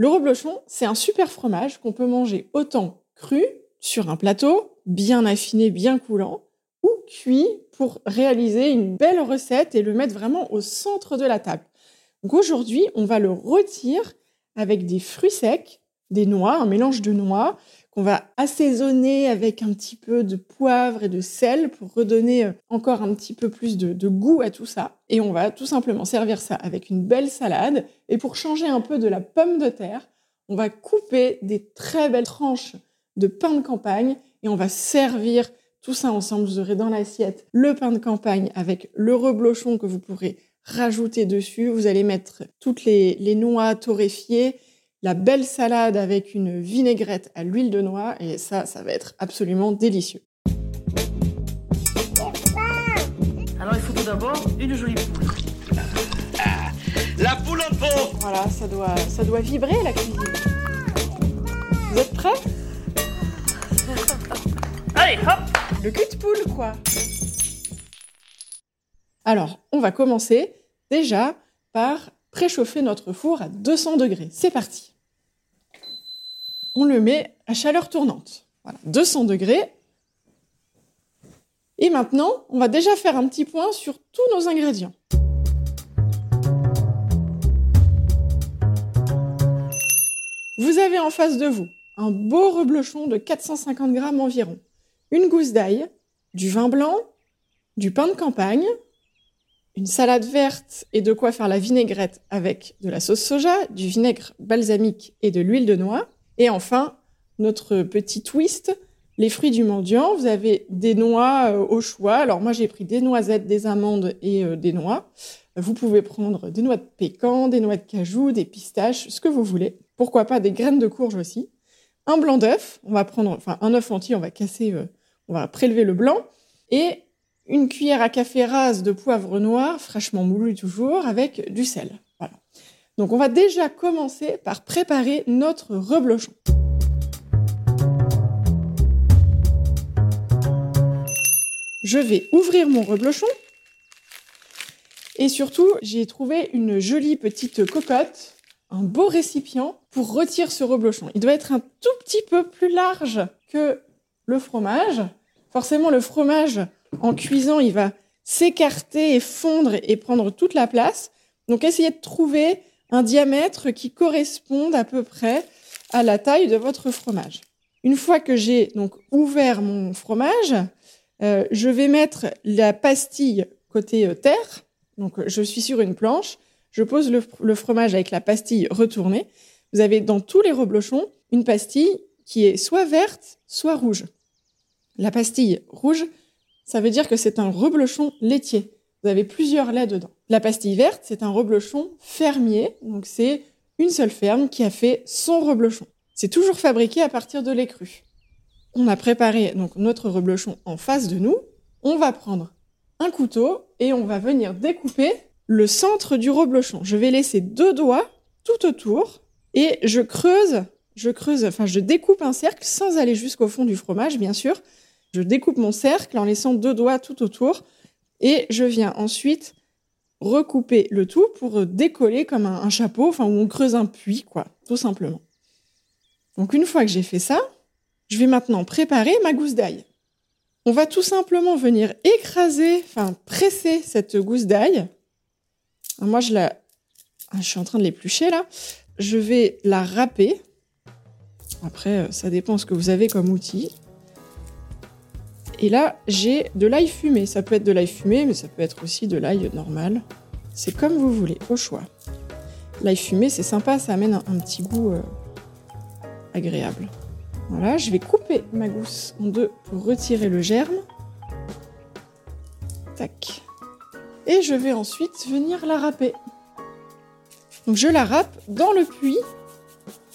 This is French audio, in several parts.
Le reblochon, c'est un super fromage qu'on peut manger autant cru, sur un plateau, bien affiné, bien coulant, ou cuit pour réaliser une belle recette et le mettre vraiment au centre de la table. Donc aujourd'hui, on va le rôtir avec des fruits secs, des noix, un mélange de noix qu'on va assaisonner avec un petit peu de poivre et de sel pour redonner euh, encore un petit peu plus de, goût à tout ça. Et on va tout simplement servir ça avec une belle salade. Et pour changer un peu de la pomme de terre, on va couper des très belles tranches de pain de campagne et on va servir tout ça ensemble. Vous aurez dans l'assiette le pain de campagne avec le reblochon que vous pourrez rajouter dessus. Vous allez mettre toutes les noix torréfiées, la belle salade avec une vinaigrette à l'huile de noix et ça, ça va être absolument délicieux. Alors il faut tout d'abord une jolie poule. La poule en pot Voilà, ça doit, ça doit vibrer la cuisine. Vous êtes prêts? Allez, hop Le cul de poule, quoi Alors, on va commencer déjà par préchauffer notre four à 200 degrés. C'est parti. On le met à chaleur tournante. Voilà, 200 degrés. Et maintenant, on va déjà faire un petit point sur tous nos ingrédients. Vous avez en face de vous un beau reblochon de 450 grammes environ, une gousse d'ail, du vin blanc, du pain de campagne, une salade verte et de quoi faire la vinaigrette avec de la sauce soja, du vinaigre balsamique et de l'huile de noix. Et enfin, notre petit twist, les fruits du mendiant. Vous avez des noix euh, au choix. Alors moi, j'ai pris des noisettes, des amandes et euh, des noix. Vous pouvez prendre des noix de pécan, des noix de cajou, des pistaches, ce que vous voulez. Pourquoi pas des graines de courge aussi. Un blanc d'œuf. On va prendre, enfin, un œuf entier. On va casser, euh, on va prélever le blanc. Et une cuillère à café rase de poivre noir, fraîchement moulu toujours, avec du sel. Donc on va déjà commencer par préparer notre reblochon. Je vais ouvrir mon reblochon. Et surtout, j'ai trouvé une jolie petite cocotte, un beau récipient pour retirer ce reblochon. Il doit être un tout petit peu plus large que le fromage. Forcément, le fromage, en cuisant, il va s'écarter et fondre et prendre toute la place. Donc, essayez de trouver un diamètre qui corresponde à peu près à la taille de votre fromage. Une fois que j'ai donc ouvert mon fromage, euh, je vais mettre la pastille côté euh, terre. Donc, je suis sur une planche. Je pose le, le, fromage avec la pastille retournée. Vous avez dans tous les reblochons une pastille qui est soit verte, soit rouge. La pastille rouge, ça veut dire que c'est un reblochon laitier. Vous avez plusieurs laits dedans. La pastille verte, c'est un reblochon fermier. Donc, c'est une seule ferme qui a fait son reblochon. C'est toujours fabriqué à partir de lait cru on a préparé donc notre reblochon en face de nous. On va prendre un couteau et on va venir découper le centre du reblochon. Je vais laisser deux doigts tout autour et je creuse, je creuse, enfin je découpe un cercle sans aller jusqu'au fond du fromage, bien sûr. Je découpe mon cercle en laissant deux doigts tout autour et je viens ensuite recouper le tout pour décoller comme un, chapeau, enfin où on creuse un puits, quoi, tout simplement. Donc une fois que j'ai fait ça, je vais maintenant préparer ma gousse d'ail. On va tout simplement venir écraser, enfin presser cette gousse d'ail. Moi, je la, je suis en train de l'éplucher là. Je vais la râper. Après, euh, ça dépend ce que vous avez comme outil. Et là, j'ai de l'ail fumé. Ça peut être de l'ail fumé, mais ça peut être aussi de l'ail normal. C'est comme vous voulez, au choix. L'ail fumé, c'est sympa, ça amène un, petit goût euh, agréable. Voilà, je vais couper ma gousse en deux pour retirer le germe. Tac. Et je vais ensuite venir la râper. Donc je la râpe dans le puits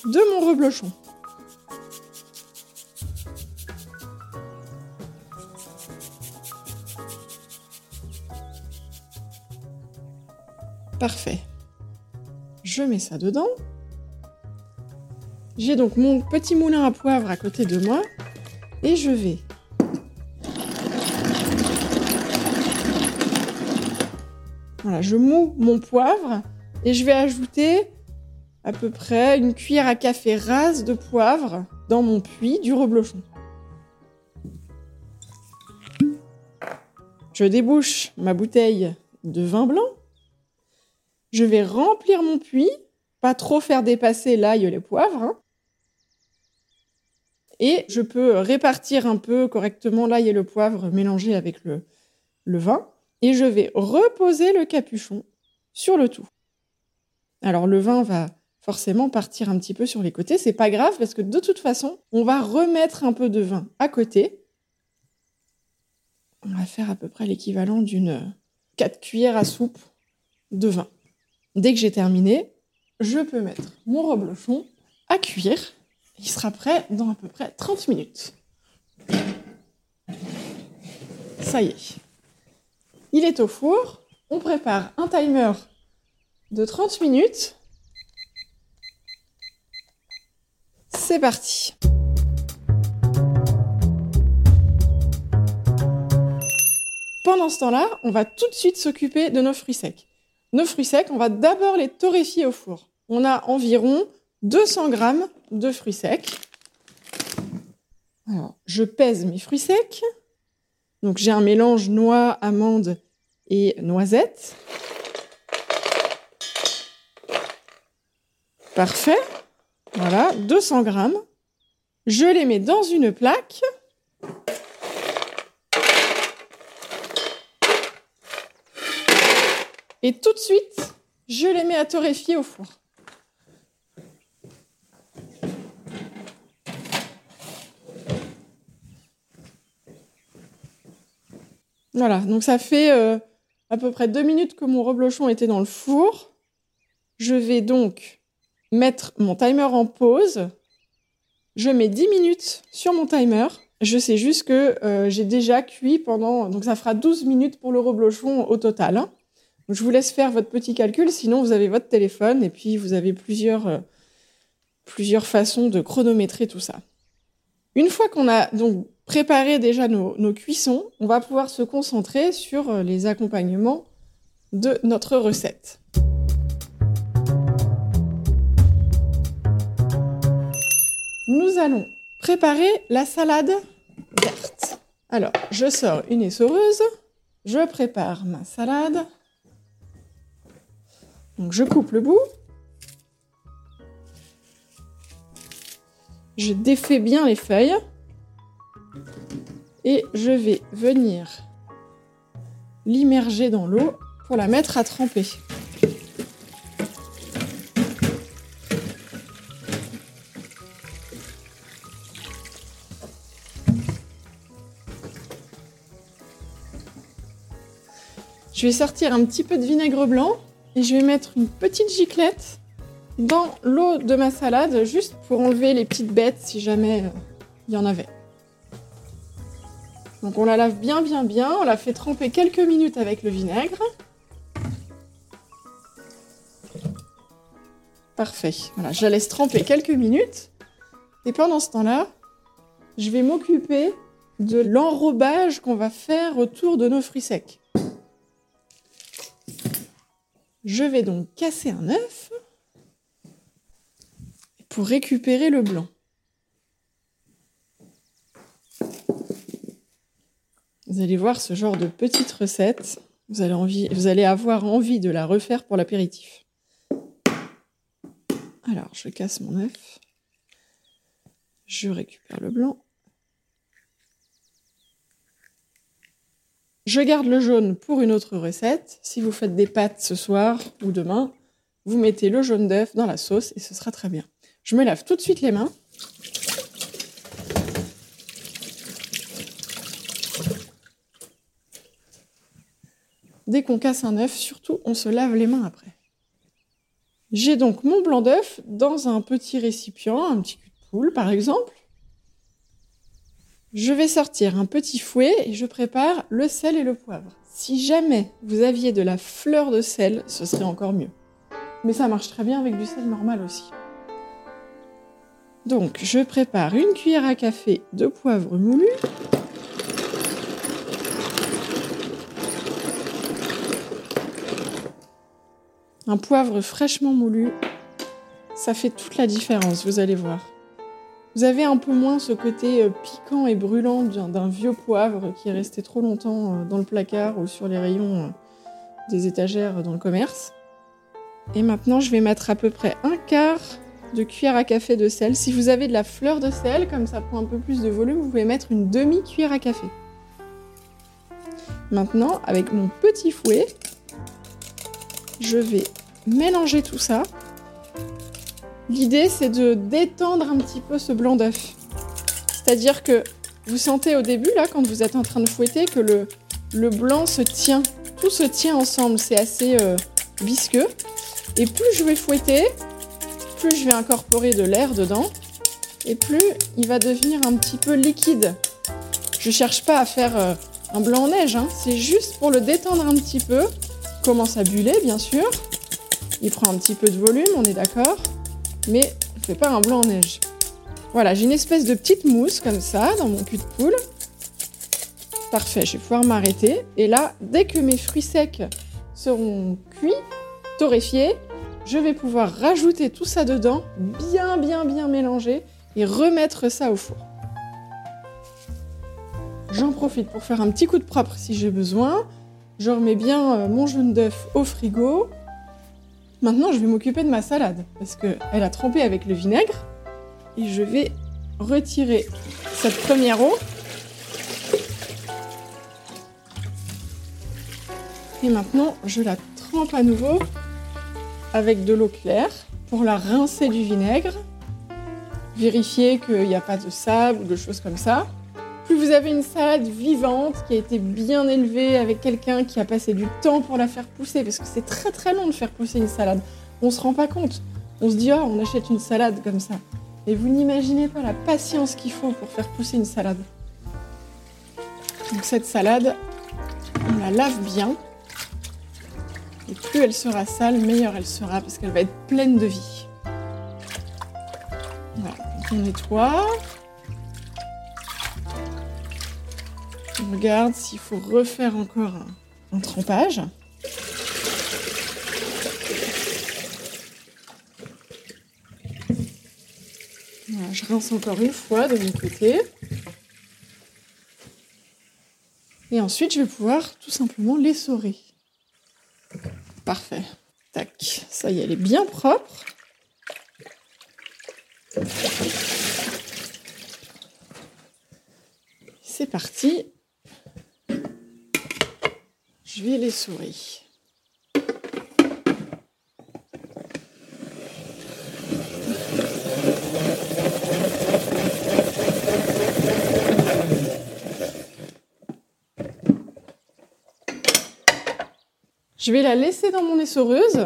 de mon reblochon. Parfait. Je mets ça dedans. J'ai donc mon petit moulin à poivre à côté de moi et je vais Voilà, je moue mon poivre et je vais ajouter à peu près une cuillère à café rase de poivre dans mon puits du reblochon. Je débouche ma bouteille de vin blanc. Je vais remplir mon puits, pas trop faire dépasser l'ail et le poivre. hein. Et je peux répartir un peu correctement l'ail et le poivre mélangés avec le, le vin. Et je vais reposer le capuchon sur le tout. Alors le vin va forcément partir un petit peu sur les côtés. C'est pas grave parce que de toute façon, on va remettre un peu de vin à côté. On va faire à peu près l'équivalent d'une 4 cuillères à soupe de vin. Dès que j'ai terminé, je peux mettre mon reblochon à cuire. Il sera prêt dans à peu près 30 minutes. Ça y est. Il est au four. On prépare un timer de 30 minutes. C'est parti. Pendant ce temps-là, on va tout de suite s'occuper de nos fruits secs. Nos fruits secs, on va d'abord les torréfier au four. On a environ 200 grammes de fruits secs. Je pèse mes fruits secs. Donc, j'ai un mélange noix, amandes et noisettes. Parfait. Voilà, 200 grammes. Je les mets dans une plaque. Et tout de suite, je les mets à torréfier au four. Voilà, donc ça fait euh, à peu près deux minutes que mon reblochon était dans le four. Je vais donc mettre mon timer en pause. Je mets 10 minutes sur mon timer. Je sais juste que euh, j'ai déjà cuit pendant... Donc ça fera 12 minutes pour le reblochon au total. Je vous laisse faire votre petit calcul, sinon vous avez votre téléphone et puis vous avez plusieurs, euh, façons de chronométrer tout ça. Une fois qu'on a donc préparé déjà nos, nos cuissons, on va pouvoir se concentrer sur euh, les accompagnements de notre recette. Nous allons préparer la salade verte. Alors, je sors une essoreuse, je prépare ma salade. Donc je coupe le bout. Je défais bien les feuilles. Et je vais venir l'immerger dans l'eau pour la mettre à tremper. Je vais sortir un petit peu de vinaigre blanc et je vais mettre une petite giclette dans l'eau de ma salade, juste pour enlever les petites bêtes si jamais euh, il y en avait. Donc on la lave bien bien bien, on la fait tremper quelques minutes avec le vinaigre. Parfait. Voilà, je la laisse tremper quelques minutes. Et pendant ce temps-là, je vais m'occuper de l'enrobage qu'on va faire autour de nos fruits secs. Je vais donc casser un œuf pour récupérer le blanc. Vous allez voir ce genre de petite recette. Vous allez, avoir envie de la refaire pour l'apéritif. Alors, je casse mon œuf. Je récupère le blanc. Je garde le jaune pour une autre recette. Si vous faites des pâtes ce soir ou demain, vous mettez le jaune d'œuf dans la sauce et ce sera très bien. Je me lave tout de suite les mains. Dès qu'on casse un œuf, surtout, on se lave les mains après. J'ai donc mon blanc d'œuf dans un petit récipient, un petit cul de poule par exemple. Je vais sortir un petit fouet et je prépare le sel et le poivre. Si jamais vous aviez de la fleur de sel, ce serait encore mieux. Mais ça marche très bien avec du sel normal aussi. Donc, je prépare une cuillère à café de poivre moulu. Un poivre fraîchement moulu, ça fait toute la différence, vous allez voir. Vous avez un peu moins ce côté euh, piquant et brûlant d'un vieux poivre qui est resté trop longtemps euh, dans le placard ou sur les rayons euh, des étagères dans le commerce. Et maintenant, je vais mettre à peu près un quart de cuillère à café de sel. Si vous avez de la fleur de sel, comme ça prend un peu plus de volume, vous pouvez mettre une demi-cuillère à café. Maintenant, avec mon petit fouet, je vais mélanger tout ça L'idée, c'est de détendre un petit peu ce blanc d'œuf. C'est-à-dire que vous sentez au début, là, quand vous êtes en train de fouetter, que le, blanc se tient. Tout se tient ensemble, c'est assez euh, visqueux. Et plus je vais fouetter, plus je vais incorporer de l'air dedans, et plus il va devenir un petit peu liquide. Je cherche pas à faire euh, un blanc en neige, hein. c'est juste pour le détendre un petit peu. Il commence à buller, bien sûr. Il prend un petit peu de volume, on est d'accord mais on fait pas un blanc en neige. Voilà, j'ai une espèce de petite mousse comme ça dans mon cul de poule. Parfait, je vais pouvoir m'arrêter. Et là, dès que mes fruits secs seront cuits, torréfiés, je vais pouvoir rajouter tout ça dedans, bien bien bien mélanger et remettre ça au four. J'en profite pour faire un petit coup de propre si j'ai besoin. Je remets bien euh, mon jaune d'œuf au frigo. Maintenant, je vais m'occuper de ma salade parce qu'elle a trempé avec le vinaigre. Et je vais retirer cette première eau. Et maintenant, je la trempe à nouveau avec de l'eau claire pour la rincer du vinaigre. Vérifier qu'il n'y a pas de sable ou de choses comme ça. Plus vous avez une salade vivante qui a été bien élevée avec quelqu'un qui a passé du temps pour la faire pousser, parce que c'est très très long de faire pousser une salade. On se rend pas compte. On se dit oh on achète une salade comme ça. Et vous n'imaginez pas la patience qu'il faut pour faire pousser une salade. Donc cette salade, on la lave bien. Et plus elle sera sale, meilleure elle sera parce qu'elle va être pleine de vie. Voilà, on nettoie. S'il faut refaire encore un, trempage. je rince encore une fois de mon côté. Et ensuite, je vais pouvoir tout simplement l'essorer. Parfait. Tac. Ça y est, elle est bien propre. C'est parti. Les souris. Je vais la laisser dans mon essoreuse.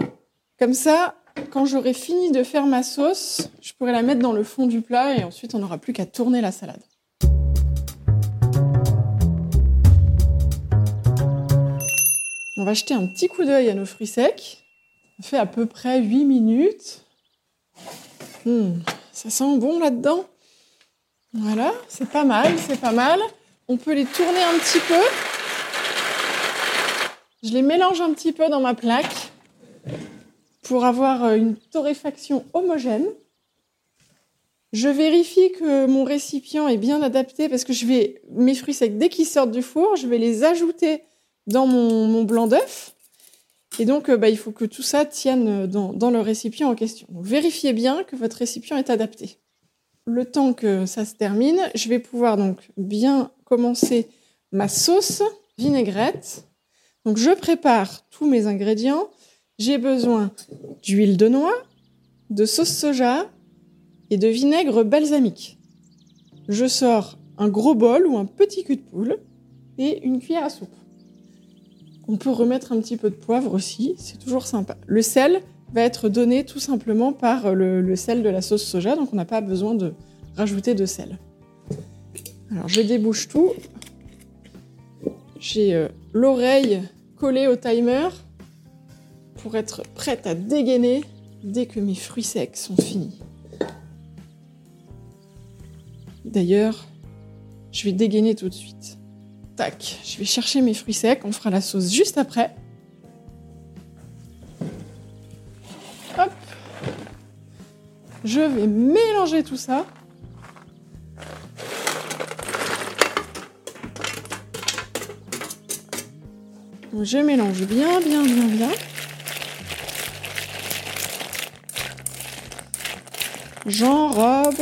Comme ça, quand j'aurai fini de faire ma sauce, je pourrai la mettre dans le fond du plat et ensuite on n'aura plus qu'à tourner la salade. On va jeter un petit coup d'œil à nos fruits secs. Ça fait à peu près 8 minutes. Hmm, ça sent bon là-dedans. Voilà, c'est pas mal, c'est pas mal. On peut les tourner un petit peu. Je les mélange un petit peu dans ma plaque pour avoir euh, une torréfaction homogène. Je vérifie que mon récipient est bien adapté parce que je vais mes fruits secs dès qu'ils sortent du four, je vais les ajouter dans mon, blanc d'œuf. Et donc, euh, bah, il faut que tout ça tienne dans, le récipient en question. vérifiez bien que votre récipient est adapté. Le temps que ça se termine, je vais pouvoir donc bien commencer ma sauce vinaigrette. Donc, je prépare tous mes ingrédients. J'ai besoin d'huile de noix, de sauce soja et de vinaigre balsamique. Je sors un gros bol ou un petit cul de poule et une cuillère à soupe. On peut remettre un petit peu de poivre aussi, c'est toujours sympa. Le sel va être donné tout simplement par le, sel de la sauce soja, donc on n'a pas besoin de rajouter de sel. Alors je débouche tout. J'ai euh, l'oreille collée au timer pour être prête à dégainer dès que mes fruits secs sont finis. D'ailleurs, je vais dégainer tout de suite. Tac, je vais chercher mes fruits secs, on fera la sauce juste après. Hop. Je vais mélanger tout ça. Je mélange bien, bien, bien, bien. J'enrobe.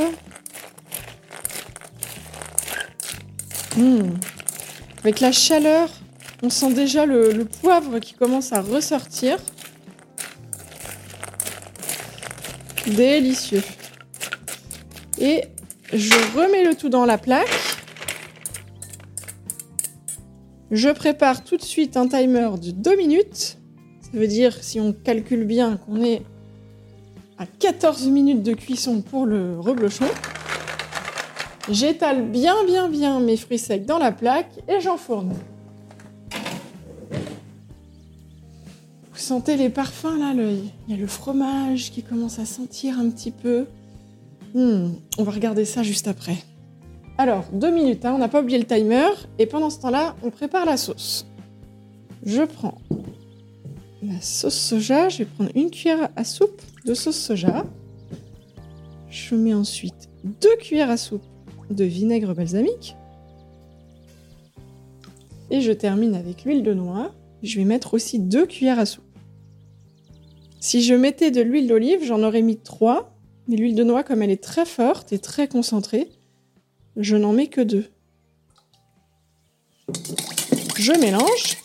Mmh. Avec la chaleur, on sent déjà le, poivre qui commence à ressortir. Délicieux. Et je remets le tout dans la plaque. Je prépare tout de suite un timer de 2 minutes. Ça veut dire, si on calcule bien, qu'on est à 14 minutes de cuisson pour le reblochon. J'étale bien, bien, bien mes fruits secs dans la plaque et j'enfourne. Vous sentez les parfums là Il y a le fromage qui commence à sentir un petit peu. Hmm, on va regarder ça juste après. Alors, deux minutes, hein, on n'a pas oublié le timer. Et pendant ce temps-là, on prépare la sauce. Je prends la sauce soja. Je vais prendre une cuillère à soupe de sauce soja. Je mets ensuite deux cuillères à soupe de vinaigre balsamique. Et je termine avec l'huile de noix. Je vais mettre aussi deux cuillères à soupe. Si je mettais de l'huile d'olive, j'en aurais mis trois. Mais l'huile de noix, comme elle est très forte et très concentrée, je n'en mets que deux. Je mélange.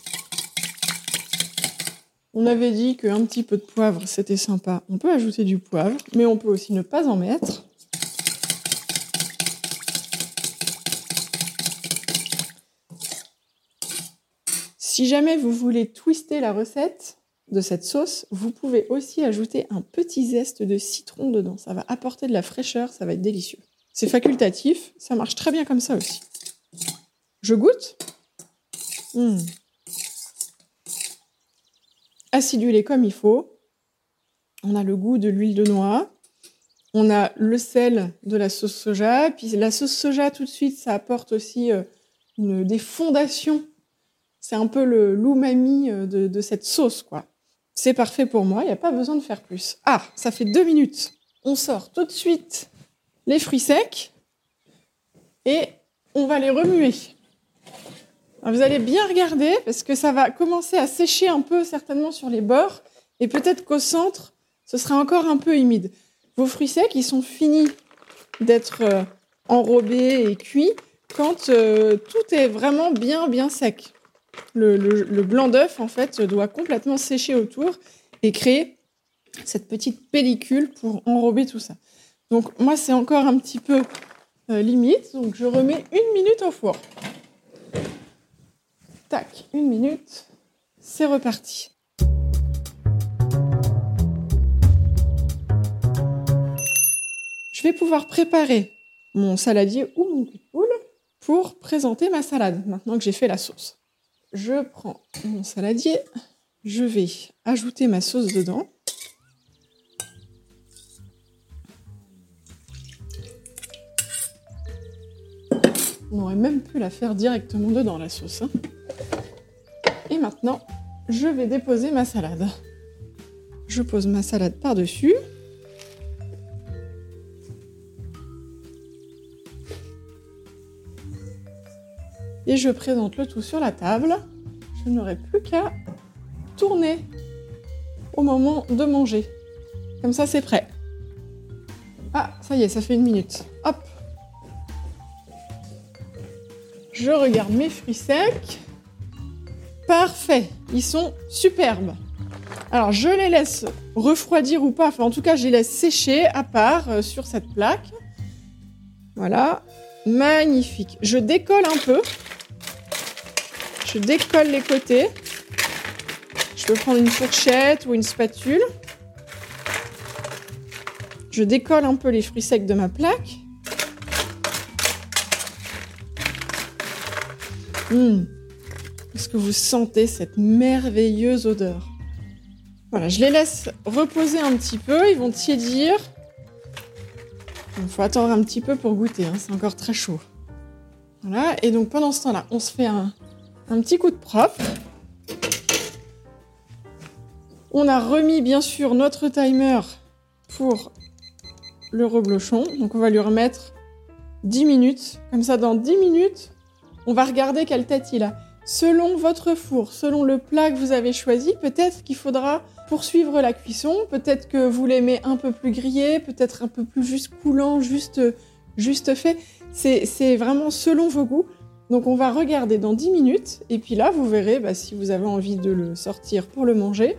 On avait dit qu'un petit peu de poivre, c'était sympa. On peut ajouter du poivre, mais on peut aussi ne pas en mettre. Si jamais vous voulez twister la recette de cette sauce, vous pouvez aussi ajouter un petit zeste de citron dedans. Ça va apporter de la fraîcheur, ça va être délicieux. C'est facultatif, ça marche très bien comme ça aussi. Je goûte. Mmh. Acidulé comme il faut. On a le goût de l'huile de noix. On a le sel de la sauce soja. Puis la sauce soja, tout de suite, ça apporte aussi euh, des fondations. C'est un peu le l'umami euh, de, de cette sauce, quoi. C'est parfait pour moi, il n'y a pas besoin de faire plus. Ah, ça fait deux minutes. On sort tout de suite les fruits secs et on va les remuer. vous allez bien regarder parce que ça va commencer à sécher un peu certainement sur les bords et peut-être qu'au centre, ce sera encore un peu humide. Vos fruits secs, ils sont finis d'être euh, enrobés et cuits quand euh, tout est vraiment bien bien sec. Le, blanc d'œuf, en fait, doit complètement sécher autour et créer cette petite pellicule pour enrober tout ça. Donc moi, c'est encore un petit peu euh, limite, donc je remets une minute au four. Tac, une minute, c'est reparti. Je vais pouvoir préparer mon saladier ou mon cul de poule pour présenter ma salade, maintenant que j'ai fait la sauce. Je prends mon saladier, je vais ajouter ma sauce dedans. On aurait même pu la faire directement dedans, la sauce. Hein. Et maintenant, je vais déposer ma salade. Je pose ma salade par-dessus. Et je présente le tout sur la table. Je n'aurai plus qu'à tourner au moment de manger. Comme ça, c'est prêt. Ah, ça y est, ça fait une minute. Hop, Je regarde mes fruits secs. Parfait, ils sont superbes. Alors je les laisse refroidir ou pas, enfin en tout cas je les laisse sécher à part euh, sur cette plaque. Voilà, magnifique. Je décolle un peu. Je décolle les côtés. Je peux prendre une fourchette ou une spatule. Je décolle un peu les fruits secs de ma plaque. Mmh. Est-ce que vous sentez cette merveilleuse odeur? Voilà, je les laisse reposer un petit peu, ils vont tiédir. Il faut attendre un petit peu pour goûter, hein, c'est encore très chaud. Voilà, et donc pendant ce temps-là, on se fait un, un petit coup de propre. On a remis bien sûr notre timer pour le reblochon. Donc on va lui remettre 10 minutes. Comme ça, dans 10 minutes, on va regarder quelle tête il a. Selon votre four, selon le plat que vous avez choisi, peut-être qu'il faudra poursuivre la cuisson. Peut-être que vous l'aimez un peu plus grillé, peut-être un peu plus juste coulant, juste, juste fait. C'est vraiment selon vos goûts. Donc on va regarder dans 10 minutes, et puis là, vous verrez bah, si vous avez envie de le sortir pour le manger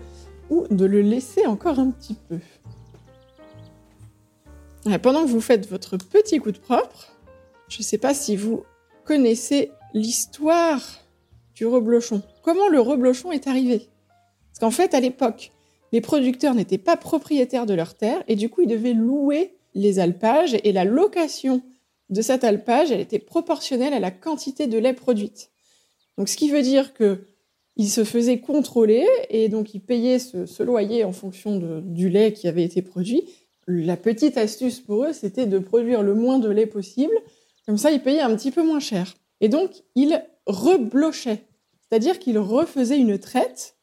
ou de le laisser encore un petit peu. pendant que vous faites votre petit coup de propre, je ne sais pas si vous connaissez l'histoire du reblochon. Comment le reblochon est arrivé? Parce qu'en fait, à l'époque, les producteurs n'étaient pas propriétaires de leurs terres et du coup, ils devaient louer les alpages et la location de cet alpage, elle était proportionnelle à la quantité de lait produite. Donc, ce qui veut dire que ils se faisaient contrôler et donc ils payaient ce, loyer en fonction du lait qui avait été produit. La petite astuce pour eux, c'était de produire le moins de lait possible. Comme ça, ils payaient un petit peu moins cher. Et donc, ils reblochaient. C'est-à-dire qu'ils refaisaient une traite,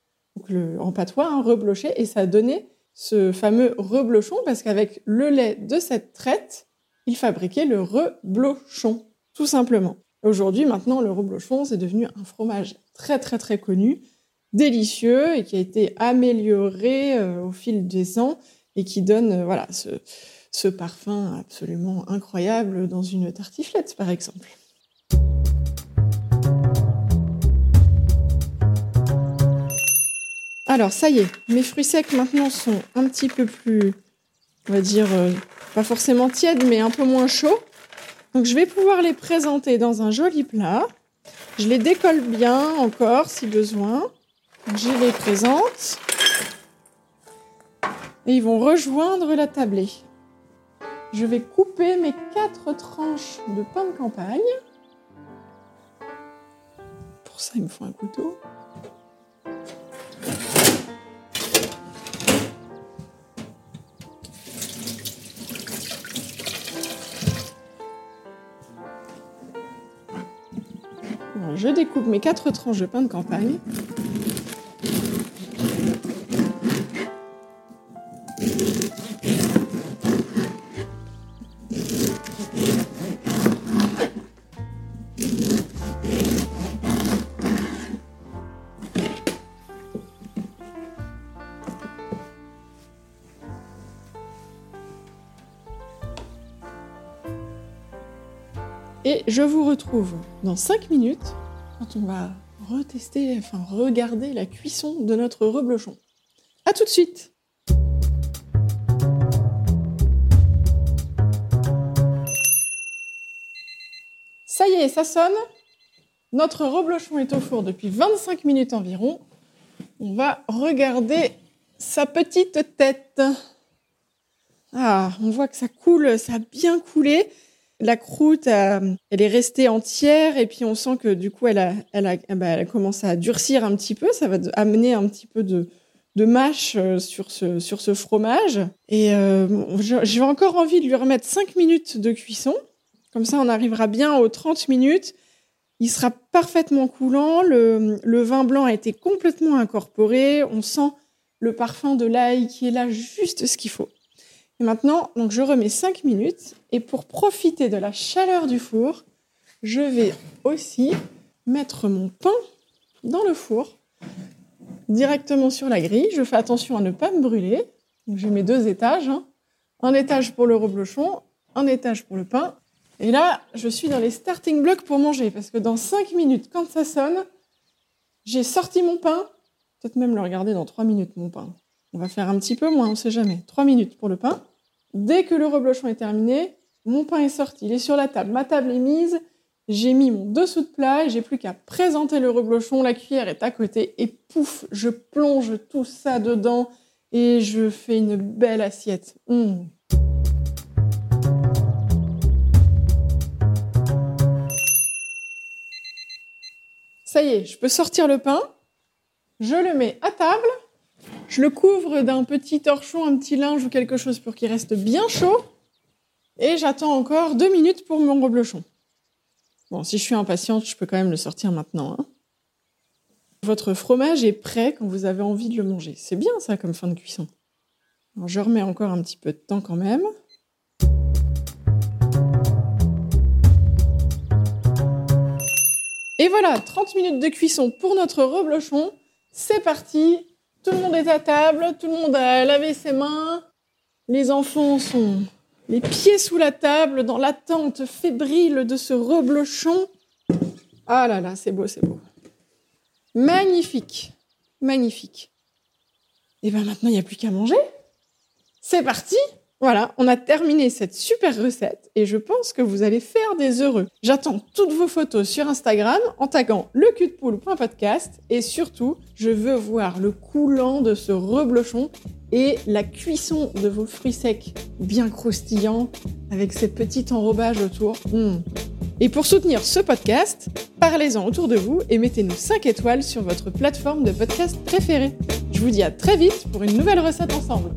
en patois, un rebloché, et ça donnait ce fameux reblochon parce qu'avec le lait de cette traite, il fabriquait le reblochon, tout simplement. Aujourd'hui, maintenant, le reblochon, c'est devenu un fromage très très très connu, délicieux et qui a été amélioré euh, au fil des ans et qui donne euh, voilà ce, ce parfum absolument incroyable dans une tartiflette, par exemple. Alors, ça y est, mes fruits secs maintenant sont un petit peu plus, on va dire, euh, pas forcément tièdes, mais un peu moins chauds. Donc, je vais pouvoir les présenter dans un joli plat. Je les décolle bien encore si besoin. Je les présente. Et ils vont rejoindre la tablée. Je vais couper mes quatre tranches de pain de campagne. Pour ça, il me faut un couteau. Je découpe mes quatre tranches de pain de campagne. Et je vous retrouve dans 5 minutes quand on va retester, enfin regarder la cuisson de notre reblochon. A tout de suite Ça y est, ça sonne. Notre reblochon est au four depuis 25 minutes environ. On va regarder sa petite tête. Ah, on voit que ça coule, ça a bien coulé. La croûte, euh, elle est restée entière et puis on sent que du coup, elle a, elle a, bah, elle commencé à durcir un petit peu. Ça va amener un petit peu de, de mâche euh, sur ce, sur ce fromage. Et euh, j'ai encore envie de lui remettre 5 minutes de cuisson. Comme ça, on arrivera bien aux 30 minutes. Il sera parfaitement coulant. Le, le vin blanc a été complètement incorporé. On sent le parfum de l'ail qui est là juste ce qu'il faut. Et maintenant, donc je remets 5 minutes. Et pour profiter de la chaleur du four, je vais aussi mettre mon pain dans le four, directement sur la grille. Je fais attention à ne pas me brûler. J'ai mes deux étages. Hein. Un étage pour le reblochon, un étage pour le pain. Et là, je suis dans les starting blocks pour manger. Parce que dans 5 minutes, quand ça sonne, j'ai sorti mon pain. Peut-être même le regarder dans 3 minutes, mon pain. On va faire un petit peu moins, on ne sait jamais. 3 minutes pour le pain. Dès que le reblochon est terminé, mon pain est sorti, il est sur la table, ma table est mise, j'ai mis mon dessous de plat j'ai plus qu'à présenter le reblochon, la cuillère est à côté et pouf, je plonge tout ça dedans et je fais une belle assiette. Mmh. Ça y est, je peux sortir le pain, je le mets à table je le couvre d'un petit torchon, un petit linge ou quelque chose pour qu'il reste bien chaud. Et j'attends encore deux minutes pour mon reblochon. Bon, si je suis impatiente, je peux quand même le sortir maintenant. Hein. Votre fromage est prêt quand vous avez envie de le manger. C'est bien ça comme fin de cuisson. Je remets encore un petit peu de temps quand même. Et voilà, 30 minutes de cuisson pour notre reblochon. C'est parti, tout le monde est à table, tout le monde a lavé ses mains. Les enfants sont les pieds sous la table dans l'attente fébrile de ce reblochon. Ah là là, c'est beau, c'est beau. Magnifique, magnifique. Et bien maintenant, il n'y a plus qu'à manger. C'est parti voilà, on a terminé cette super recette et je pense que vous allez faire des heureux. J'attends toutes vos photos sur Instagram en taguant le cul de et surtout, je veux voir le coulant de ce reblochon et la cuisson de vos fruits secs bien croustillants avec ces petits enrobages autour. Mmh. Et pour soutenir ce podcast, parlez-en autour de vous et mettez-nous 5 étoiles sur votre plateforme de podcast préférée. Je vous dis à très vite pour une nouvelle recette ensemble.